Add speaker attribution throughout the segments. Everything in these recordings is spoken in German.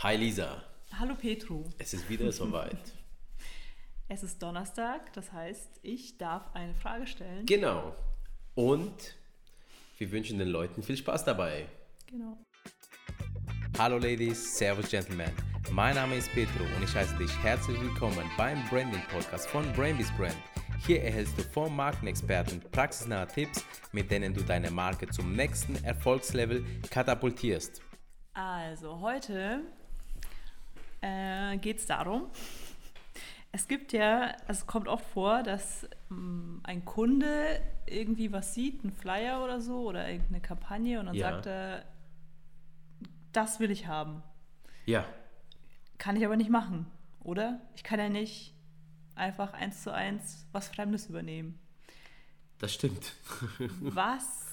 Speaker 1: Hi Lisa.
Speaker 2: Hallo Petru.
Speaker 1: Es ist wieder soweit.
Speaker 2: es ist Donnerstag, das heißt, ich darf eine Frage stellen.
Speaker 1: Genau. Und wir wünschen den Leuten viel Spaß dabei.
Speaker 2: Genau.
Speaker 1: Hallo Ladies, Servus Gentlemen. Mein Name ist Petru und ich heiße dich herzlich willkommen beim Branding Podcast von Brainbees Brand. Hier erhältst du vom Markenexperten praxisnahe Tipps, mit denen du deine Marke zum nächsten Erfolgslevel katapultierst.
Speaker 2: Also heute geht es darum, es gibt ja, es kommt oft vor, dass ähm, ein Kunde irgendwie was sieht, einen Flyer oder so oder irgendeine Kampagne und dann
Speaker 1: Ja.
Speaker 2: sagt er, das will ich haben.
Speaker 1: Ja,
Speaker 2: Kann ich aber nicht machen, oder? Ich kann ja nicht einfach eins zu eins was Fremdes übernehmen.
Speaker 1: das stimmt.
Speaker 2: Was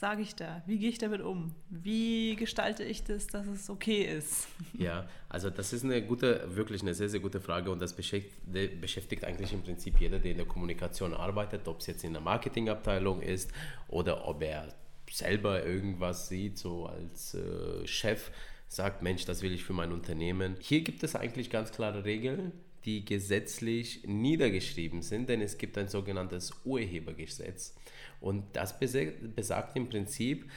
Speaker 2: sage ich da? Wie gehe ich damit um? Wie gestalte ich das, dass es okay ist?
Speaker 1: Ja, also das ist eine gute, wirklich eine sehr, sehr gute Frage und das beschäftigt, eigentlich im Prinzip jeder, der in der Kommunikation arbeitet, ob es jetzt in der Marketingabteilung ist oder ob er selber irgendwas sieht, so als äh, Chef sagt, Mensch, das will ich für mein Unternehmen. Hier gibt es eigentlich ganz klare Regeln, die gesetzlich niedergeschrieben sind, denn es gibt ein sogenanntes Urhebergesetz und das besagt im Prinzip,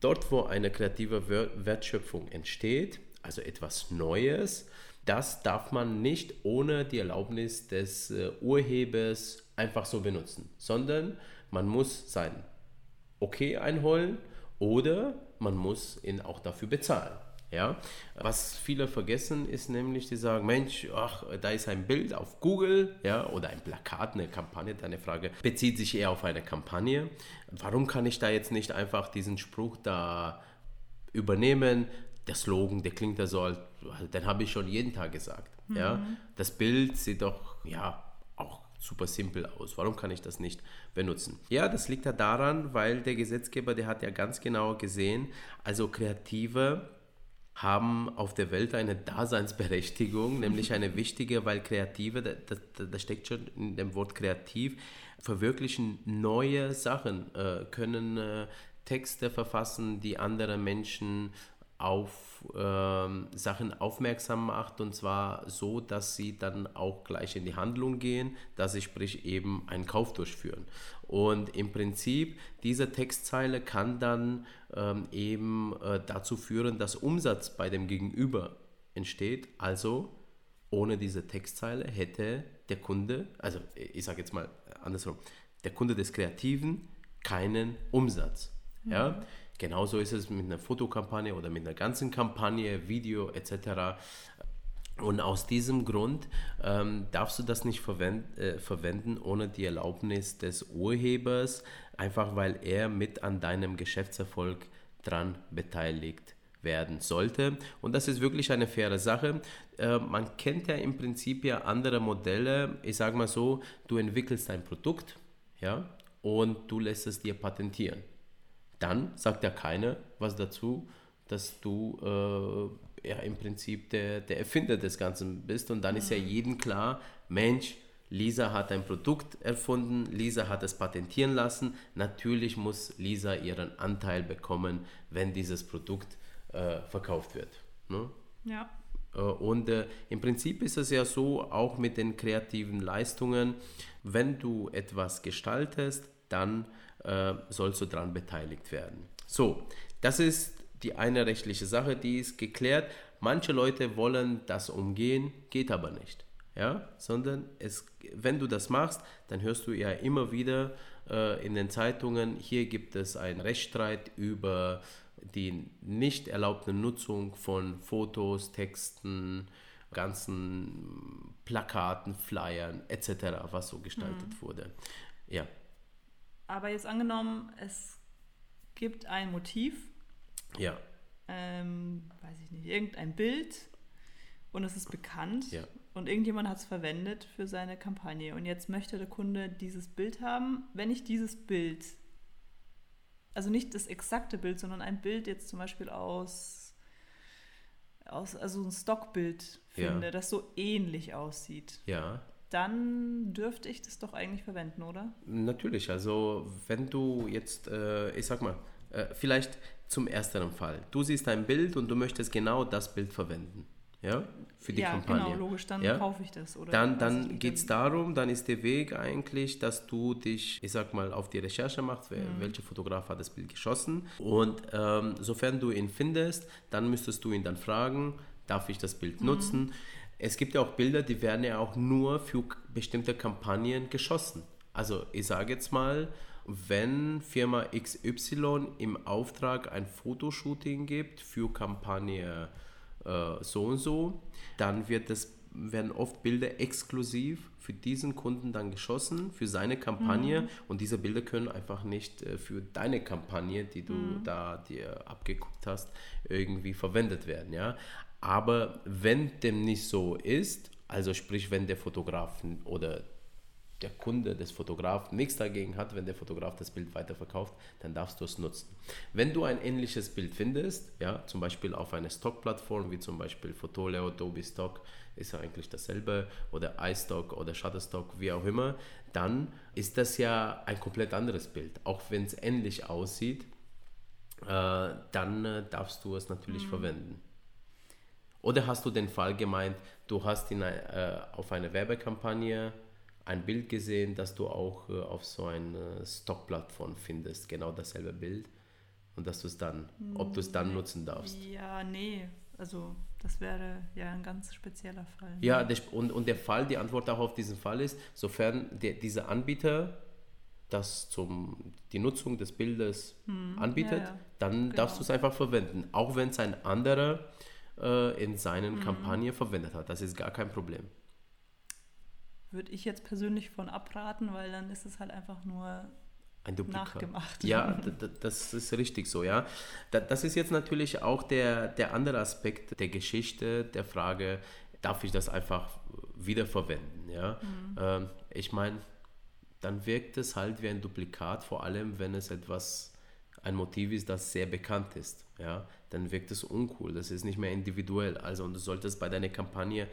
Speaker 1: dort, wo eine kreative Wer- Wertschöpfung entsteht, also etwas Neues, das darf man nicht ohne die Erlaubnis des äh, Urhebers einfach so benutzen, sondern man muss sein Okay einholen oder man muss ihn auch dafür bezahlen. Ja? Was viele vergessen ist nämlich, die sagen, Mensch, ach, da ist ein Bild auf Google ja, oder ein Plakat, eine Kampagne, deine Frage bezieht sich eher auf eine Kampagne. Warum kann ich da jetzt nicht einfach diesen Spruch da übernehmen? Der Slogan, der klingt ja so, als- den habe ich schon jeden Tag gesagt. Ja? Das Bild sieht doch ja auch super simpel aus. Warum kann ich das nicht benutzen? Ja, das liegt ja daran, weil der Gesetzgeber, der hat ja ganz genau gesehen, also Kreative haben auf der Welt eine Daseinsberechtigung, nämlich eine wichtige, weil Kreative, da, da, da steckt schon in dem Wort kreativ, verwirklichen neue Sachen, äh, können äh, Texte verfassen, die andere Menschen auf ähm, Sachen aufmerksam macht und zwar so, dass sie dann auch gleich in die Handlung gehen, dass sie sprich eben einen Kauf durchführen. Und im Prinzip, diese Textzeile kann dann ähm, eben äh, dazu führen, dass Umsatz bei dem Gegenüber entsteht. Also ohne diese Textzeile hätte der Kunde, also ich sage jetzt mal andersrum, der Kunde des Kreativen keinen Umsatz. Ja? Genauso ist es mit einer Fotokampagne oder mit einer ganzen Kampagne, Video etc. Und aus diesem Grund ähm, darfst du das nicht verwend, äh, verwenden ohne die Erlaubnis des Urhebers, einfach weil er mit an deinem Geschäftserfolg dran beteiligt werden sollte. Und das ist wirklich eine faire Sache. Äh, man kennt ja im Prinzip ja andere Modelle. Ich sage mal so, du entwickelst ein Produkt ja, und du lässt es dir patentieren dann sagt ja keiner was dazu, dass du äh, ja im Prinzip der, der Erfinder des Ganzen bist. Und dann ist ja jedem klar, Mensch, Lisa hat ein Produkt erfunden, Lisa hat es patentieren lassen. Natürlich muss Lisa ihren Anteil bekommen, wenn dieses Produkt äh, verkauft wird. Ne?
Speaker 2: Ja.
Speaker 1: Äh, Und äh, im Prinzip ist es ja so, auch mit den kreativen Leistungen, wenn du etwas gestaltest, dann äh, sollst du daran beteiligt werden. So, das ist die eine rechtliche Sache, die ist geklärt. Manche Leute wollen das umgehen, geht aber nicht. Ja, sondern es, wenn du das machst, dann hörst du ja immer wieder äh, in den Zeitungen, hier gibt es einen Rechtsstreit über die nicht erlaubte Nutzung von Fotos, Texten, ganzen Plakaten, Flyern etc., was so gestaltet wurde. Ja,
Speaker 2: Aber jetzt angenommen, es gibt ein Motiv,
Speaker 1: ja,
Speaker 2: ähm, weiß ich nicht, irgendein Bild und es ist bekannt
Speaker 1: Ja.
Speaker 2: und irgendjemand hat es verwendet für seine Kampagne und jetzt möchte der Kunde dieses Bild haben. Wenn ich dieses Bild, also nicht das exakte Bild, sondern ein Bild jetzt zum Beispiel aus, aus also ein Stockbild
Speaker 1: Ja.
Speaker 2: finde, das so ähnlich aussieht,
Speaker 1: ja.
Speaker 2: dann dürfte ich das doch eigentlich verwenden, oder?
Speaker 1: Natürlich, also wenn du jetzt, äh, ich sag mal, äh, vielleicht zum ersteren Fall. Du siehst ein Bild und du möchtest genau das Bild verwenden. Ja, für die
Speaker 2: ja,
Speaker 1: Kampagne.
Speaker 2: genau, logisch, dann
Speaker 1: ja?
Speaker 2: kaufe ich das. Oder
Speaker 1: dann dann geht es darum, dann ist der Weg eigentlich, dass du dich, ich sag mal, auf die Recherche machst, wer, welcher Fotograf hat das Bild geschossen. Und ähm, sofern du ihn findest, dann müsstest du ihn dann fragen, darf ich das Bild nutzen? Es gibt ja auch Bilder, die werden ja auch nur für bestimmte Kampagnen geschossen. Also ich sage jetzt mal, wenn Firma XY im Auftrag ein Fotoshooting gibt für Kampagne äh, so und so, dann wird das, werden oft Bilder exklusiv für diesen Kunden dann geschossen, für seine Kampagne und diese Bilder können einfach nicht äh, für deine Kampagne, die du da dir abgeguckt hast, irgendwie verwendet werden. Ja? Aber wenn dem nicht so ist, also sprich, wenn der Fotograf oder der Kunde des Fotografen nichts dagegen hat, wenn der Fotograf das Bild weiterverkauft, dann darfst du es nutzen. Wenn du ein ähnliches Bild findest, ja, zum Beispiel auf einer Stock-Plattform wie zum Beispiel Photoleo, Adobe Stock, ist ja eigentlich dasselbe, oder iStock oder Shutterstock, wie auch immer, dann ist das ja ein komplett anderes Bild. Auch wenn es ähnlich aussieht, äh, dann äh, darfst du es natürlich verwenden. Oder hast du den Fall gemeint, du hast in, äh, auf einer Werbekampagne ein Bild gesehen, das du auch äh, auf so einer Stockplattform findest, genau dasselbe Bild und dass du es dann, ob du es dann nutzen darfst.
Speaker 2: Ja, nee. Also das wäre ja ein ganz spezieller Fall.
Speaker 1: Ja, der, und, und der Fall, die Antwort auch auf diesen Fall ist, sofern der, dieser Anbieter das zum die Nutzung des Bildes anbietet,
Speaker 2: ja, ja.
Speaker 1: dann
Speaker 2: Genau.
Speaker 1: darfst du es einfach verwenden, auch wenn es ein anderer äh, in seinen Kampagne verwendet hat. Das ist gar kein Problem.
Speaker 2: Würde ich jetzt persönlich von abraten, weil dann ist es halt einfach nur
Speaker 1: Ein Duplikat.
Speaker 2: Nachgemacht.
Speaker 1: Ja, das ist richtig so, ja. Da- Das ist jetzt natürlich auch der, der andere Aspekt der Geschichte, der Frage, darf ich das einfach wiederverwenden, ja.
Speaker 2: Mhm.
Speaker 1: Ähm, ich meine, dann wirkt es halt wie ein Duplikat, vor allem wenn es etwas, ein Motiv ist, das sehr bekannt ist, ja. Dann wirkt es uncool, das ist nicht mehr individuell. Also und du solltest bei deiner Kampagne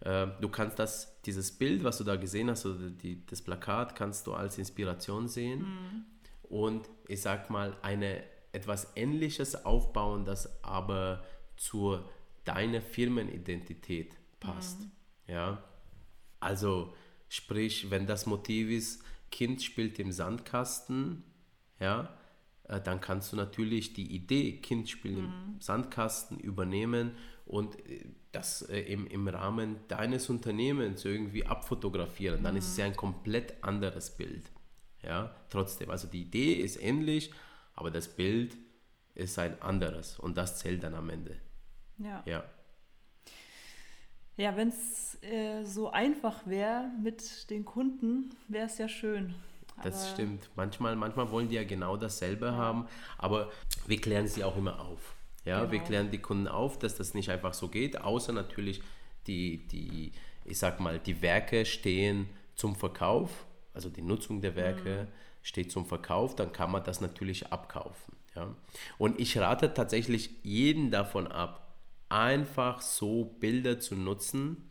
Speaker 1: Du kannst das, dieses Bild, was du da gesehen hast, oder die, das Plakat, kannst du als Inspiration sehen und ich sag mal, eine etwas Ähnliches aufbauen, das aber zu deiner Firmenidentität passt. Ja. Also sprich, wenn das Motiv ist, Kind spielt im Sandkasten, ja, äh, dann kannst du natürlich die Idee Kind spielt im Sandkasten übernehmen und äh, das äh, im, im Rahmen deines Unternehmens irgendwie abfotografieren. Dann ist es ja ein komplett anderes Bild. Ja, trotzdem, also die Idee ist ähnlich, aber das Bild ist ein anderes und das zählt dann am Ende.
Speaker 2: Ja,
Speaker 1: Ja,
Speaker 2: ja wenn es äh, so einfach wäre mit den Kunden, wäre es ja schön.
Speaker 1: das
Speaker 2: Aber-
Speaker 1: stimmt. Manchmal, manchmal wollen die ja genau dasselbe haben, aber wir klären sie auch immer auf. Ja, wir
Speaker 2: Genau.
Speaker 1: klären die Kunden auf, dass das nicht einfach so geht, außer natürlich die, die, ich sag mal, die Werke stehen zum Verkauf, also die Nutzung der Werke steht zum Verkauf, dann kann man das natürlich abkaufen. Ja. Und ich rate tatsächlich jeden davon ab, einfach so Bilder zu nutzen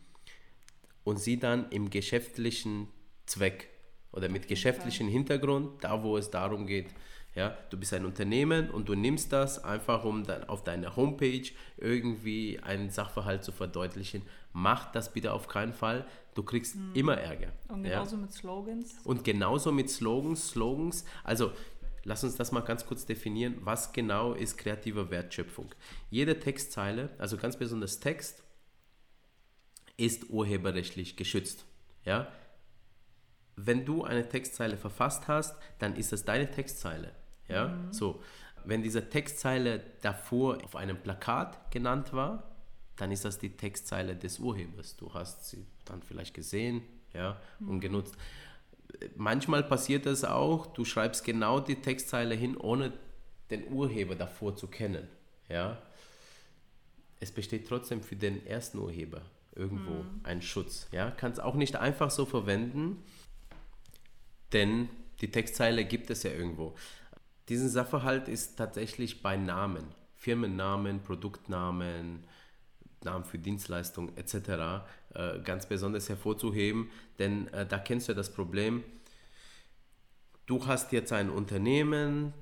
Speaker 1: und sie dann im geschäftlichen Zweck oder mit geschäftlichem Hintergrund, da wo es darum geht, ja, du bist ein Unternehmen und du nimmst das einfach, um dann auf deiner Homepage irgendwie einen Sachverhalt zu verdeutlichen. Mach das bitte auf keinen Fall. Du kriegst immer Ärger.
Speaker 2: Und
Speaker 1: ja.
Speaker 2: genauso mit Slogans.
Speaker 1: Und genauso mit Slogans, Slogans, also lass uns das mal ganz kurz definieren, was genau ist kreative Wertschöpfung. Jede Textzeile, also ganz besonders Text, ist urheberrechtlich geschützt. Ja? Wenn du eine Textzeile verfasst hast, dann ist das deine Textzeile. Ja? So, wenn diese Textzeile davor auf einem Plakat genannt war, dann ist das die Textzeile des Urhebers. Du hast sie dann vielleicht gesehen ja, und genutzt. Manchmal passiert das auch, du schreibst genau die Textzeile hin, ohne den Urheber davor zu kennen. Ja? Es besteht trotzdem für den ersten Urheber irgendwo ein Schutz. Ja? Kannst auch nicht einfach so verwenden, denn die Textzeile gibt es ja irgendwo. Diesen Sachverhalt ist tatsächlich bei Namen, Firmennamen, Produktnamen, Namen für Dienstleistungen etc. Äh, ganz besonders hervorzuheben, denn äh, da kennst du ja das Problem, du hast jetzt ein Unternehmen,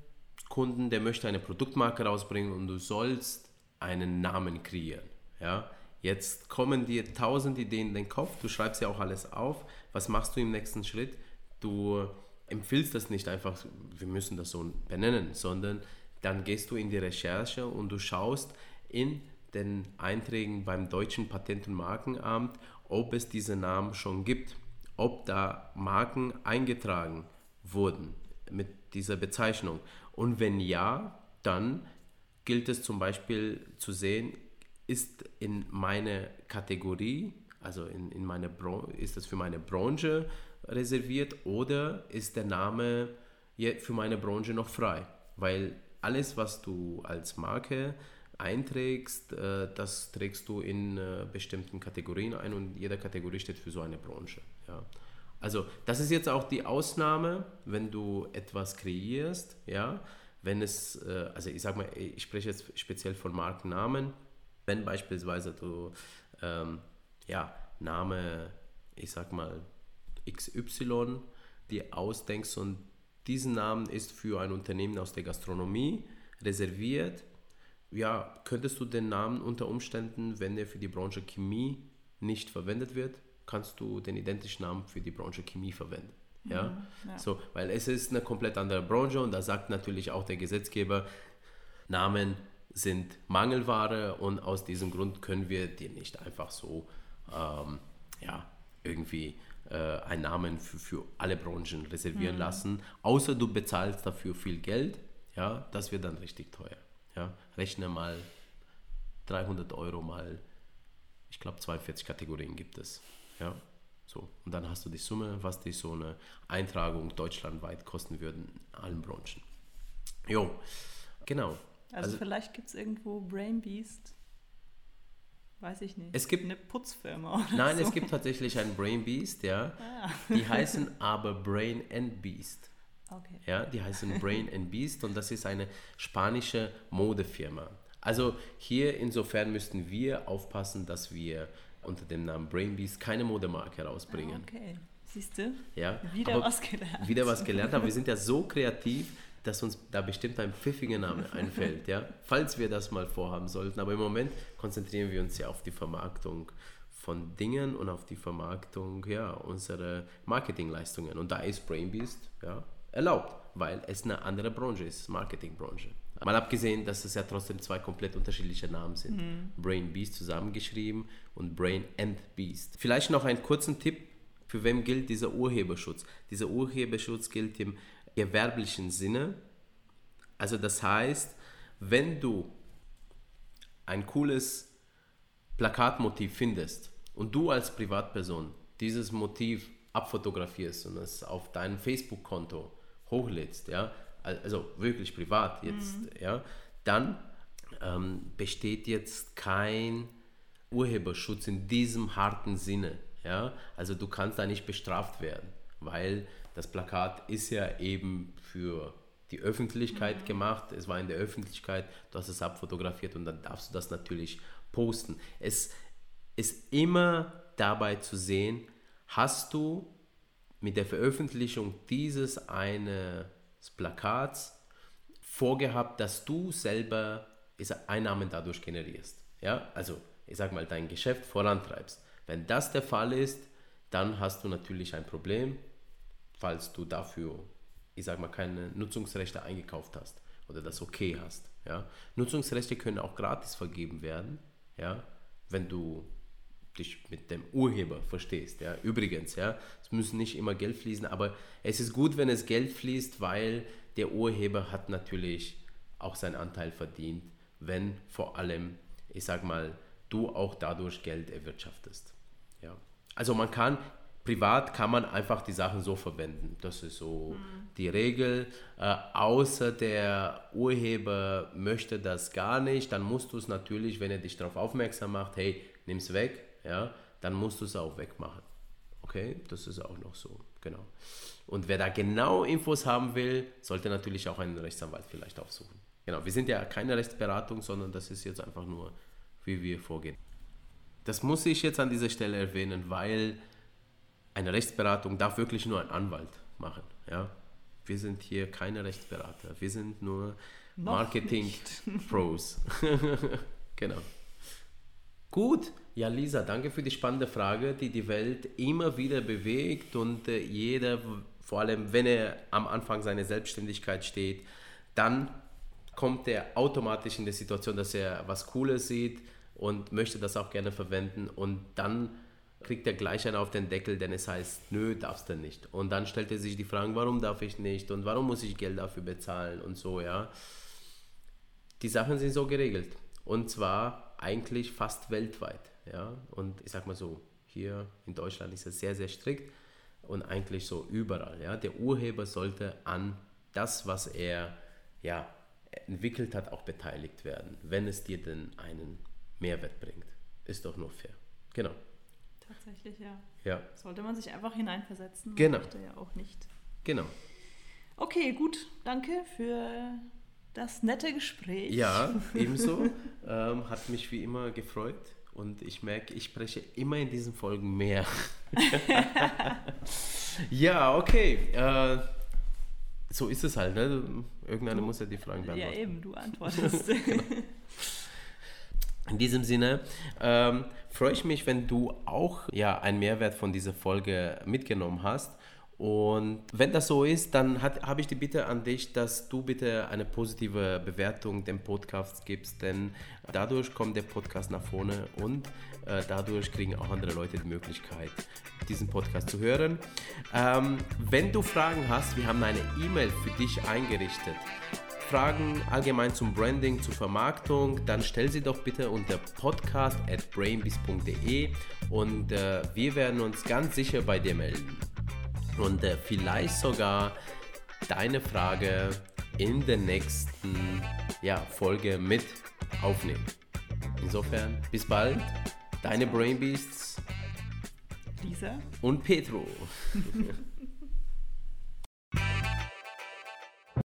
Speaker 1: Kunden, der möchte eine Produktmarke rausbringen und du sollst einen Namen kreieren. Ja? Jetzt kommen dir tausend Ideen in den Kopf, du schreibst ja auch alles auf. Was machst du im nächsten Schritt? Du empfiehlst das nicht einfach, wir müssen das so benennen, sondern dann gehst du in die Recherche und du schaust in den Einträgen beim deutschen Patent- und Markenamt, ob es diese Namen schon gibt, ob da Marken eingetragen wurden mit dieser Bezeichnung. Und wenn ja, dann gilt es zum Beispiel zu sehen, ist in meine Kategorie, also in, in meine ist das für meine Branche reserviert oder ist der Name für meine Branche noch frei? Weil alles, was du als Marke einträgst, äh, das trägst du in äh, bestimmten Kategorien ein und jede Kategorie steht für so eine Branche. Ja. Also das ist jetzt auch die Ausnahme, wenn du etwas kreierst, ja, wenn es, äh, also ich sag mal, ich spreche jetzt speziell von Markennamen, wenn beispielsweise du, ähm, ja, Name, ich sag mal, XY dir ausdenkst und diesen Namen ist für ein Unternehmen aus der Gastronomie reserviert, ja, könntest du den Namen unter Umständen, wenn er für die Branche Chemie nicht verwendet wird, kannst du den identischen Namen für die Branche Chemie verwenden. Ja? Mhm, ja? So, weil es ist eine komplett andere Branche und da sagt natürlich auch der Gesetzgeber, Namen sind Mangelware und aus diesem Grund können wir dir nicht einfach so ähm, ja, irgendwie einen Namen für, für alle Branchen reservieren mhm. lassen, außer du bezahlst dafür viel Geld, ja, das wird dann richtig teuer. Ja. Rechne mal 300 Euro mal, ich glaube 42 Kategorien gibt es. Ja. So, und dann hast du die Summe, was die so eine Eintragung deutschlandweit kosten würde in allen Branchen. Jo, genau.
Speaker 2: Also, also vielleicht gibt es irgendwo Brain Beast Weiß ich nicht.
Speaker 1: Es gibt
Speaker 2: eine Putzfirma.
Speaker 1: nein, so. es gibt tatsächlich ein Brain Beast, ja. Ah. Die heißen aber Brain and Beast. Okay. Ja, die heißen Brain and Beast und das ist eine spanische Modefirma. Also hier insofern müssten wir aufpassen, dass wir unter dem Namen Brain Beast keine Modemarke rausbringen.
Speaker 2: Ah, okay. Siehst du?
Speaker 1: Ja.
Speaker 2: Wieder was gelernt.
Speaker 1: Wieder was gelernt, aber wir sind ja so kreativ, dass uns da bestimmt ein pfiffiger Name einfällt, ja, falls wir das mal vorhaben sollten. Aber im Moment konzentrieren wir uns ja auf die Vermarktung von Dingen und auf die Vermarktung ja, unserer Marketingleistungen. Und da ist Brainbeast ja, erlaubt, weil es eine andere Branche ist, Marketingbranche. Mal abgesehen, dass es ja trotzdem zwei komplett unterschiedliche Namen sind. Mhm. Brain Beast zusammengeschrieben und Brain and Beast. Vielleicht noch einen kurzen Tipp, für wem gilt dieser Urheberschutz? Dieser Urheberschutz gilt im gewerblichen Sinne. Also das heißt, wenn du ein cooles Plakatmotiv findest und du als Privatperson dieses Motiv abfotografierst und es auf dein Facebook-Konto hochlädst, ja, also wirklich privat jetzt, mhm. ja, dann ähm, besteht jetzt kein Urheberschutz in diesem harten Sinne, ja, also du kannst da nicht bestraft werden, weil das Plakat ist ja eben für die Öffentlichkeit mhm. gemacht. Es war in der Öffentlichkeit, du hast es abfotografiert und dann darfst du das natürlich posten. Es ist immer dabei zu sehen, hast du mit der Veröffentlichung dieses eines Plakats vorgehabt, dass du selber Einnahmen dadurch generierst. Ja, also ich sag mal, dein Geschäft vorantreibst. Wenn das der Fall ist, dann hast du natürlich ein Problem, falls du dafür, ich sag mal, keine Nutzungsrechte eingekauft hast oder das okay hast. Ja? Nutzungsrechte können auch gratis vergeben werden, ja? wenn du dich mit dem Urheber verstehst. Ja? Übrigens, ja, es müssen nicht immer Geld fließen, aber es ist gut, wenn es Geld fließt, weil der Urheber hat natürlich auch seinen Anteil verdient, wenn vor allem, ich sag mal, du auch dadurch Geld erwirtschaftest. Ja. Also man kann privat kann man einfach die Sachen so verwenden. Das ist so mhm. die Regel. Äh, außer der Urheber möchte das gar nicht, dann musst du es natürlich, wenn er dich darauf aufmerksam macht, hey, nimm es weg, ja, dann musst du es auch wegmachen. Okay, das ist auch noch so, genau. Und wer da genau Infos haben will, sollte natürlich auch einen Rechtsanwalt vielleicht aufsuchen. Genau, wir sind ja keine Rechtsberatung, sondern das ist jetzt einfach nur, wie wir vorgehen. Das muss ich jetzt an dieser Stelle erwähnen, weil eine Rechtsberatung darf wirklich nur ein Anwalt machen. Ja? Wir sind hier keine Rechtsberater. Wir sind nur Marketing-Pros. genau. Gut. Ja, Lisa, danke für die spannende Frage, die die Welt immer wieder bewegt und äh, jeder, vor allem wenn er am Anfang seiner Selbstständigkeit steht, dann kommt er automatisch in die Situation, dass er was Cooles sieht und möchte das auch gerne verwenden und dann kriegt er gleich einen auf den Deckel, denn es heißt, nö, darfst du nicht. Und dann stellt er sich die Fragen, warum darf ich nicht und warum muss ich Geld dafür bezahlen und so, ja. Die Sachen sind so geregelt und zwar eigentlich fast weltweit, ja. Und ich sag mal so, hier in Deutschland ist es sehr, sehr strikt und eigentlich so überall, ja. Der Urheber sollte an das, was er, ja, entwickelt hat, auch beteiligt werden, wenn es dir denn einen Mehrwert bringt. Ist doch nur fair. Genau.
Speaker 2: Tatsächlich, ja.
Speaker 1: Ja,
Speaker 2: Sollte man sich einfach hineinversetzen.
Speaker 1: Genau.
Speaker 2: Möchte ja auch nicht.
Speaker 1: genau.
Speaker 2: Okay, gut. Danke für das nette Gespräch.
Speaker 1: Ja, ebenso. ähm, hat mich wie immer gefreut und ich merke, ich spreche immer in diesen Folgen mehr. ja, okay. Äh, so ist es halt, ne? Irgendeiner muss ja die Fragen
Speaker 2: Ja,
Speaker 1: beantworten.
Speaker 2: eben, du antwortest.
Speaker 1: In diesem Sinne ähm, freue ich mich, wenn du auch ja, einen Mehrwert von dieser Folge mitgenommen hast. Und wenn das so ist, dann habe ich die Bitte an dich, dass du bitte eine positive Bewertung dem Podcast gibst, denn dadurch kommt der Podcast nach vorne und äh, dadurch kriegen auch andere Leute die Möglichkeit, diesen Podcast zu hören. Ähm, wenn du Fragen hast, wir haben eine E-Mail für dich eingerichtet. Fragen allgemein zum Branding, zur Vermarktung, dann stell sie doch bitte unter podcast at brainbees.de und äh, wir werden uns ganz sicher bei dir melden. Und äh, vielleicht sogar deine Frage in der nächsten ja, Folge mit aufnehmen. Insofern, bis bald, deine Brainbeasts
Speaker 2: Lisa?
Speaker 1: und Petro.